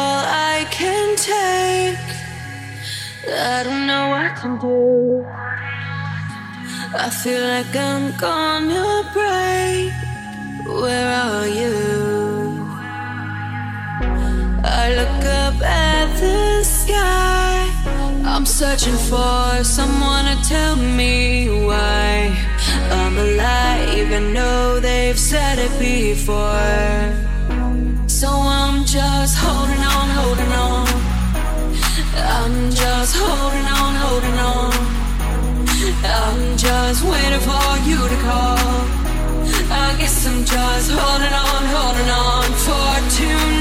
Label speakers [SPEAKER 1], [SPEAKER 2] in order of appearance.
[SPEAKER 1] all I
[SPEAKER 2] can take. I don't know what to do. I feel like I'm gonna break. Where are you? I look up at the sky. I'm searching for someone to tell me why I'm alive. I know they've said it before. So I'm just holding on, holding on. I'm just holding on, holding on. I'm just waiting for you to call. I guess I'm just holding on, holding on for tonight.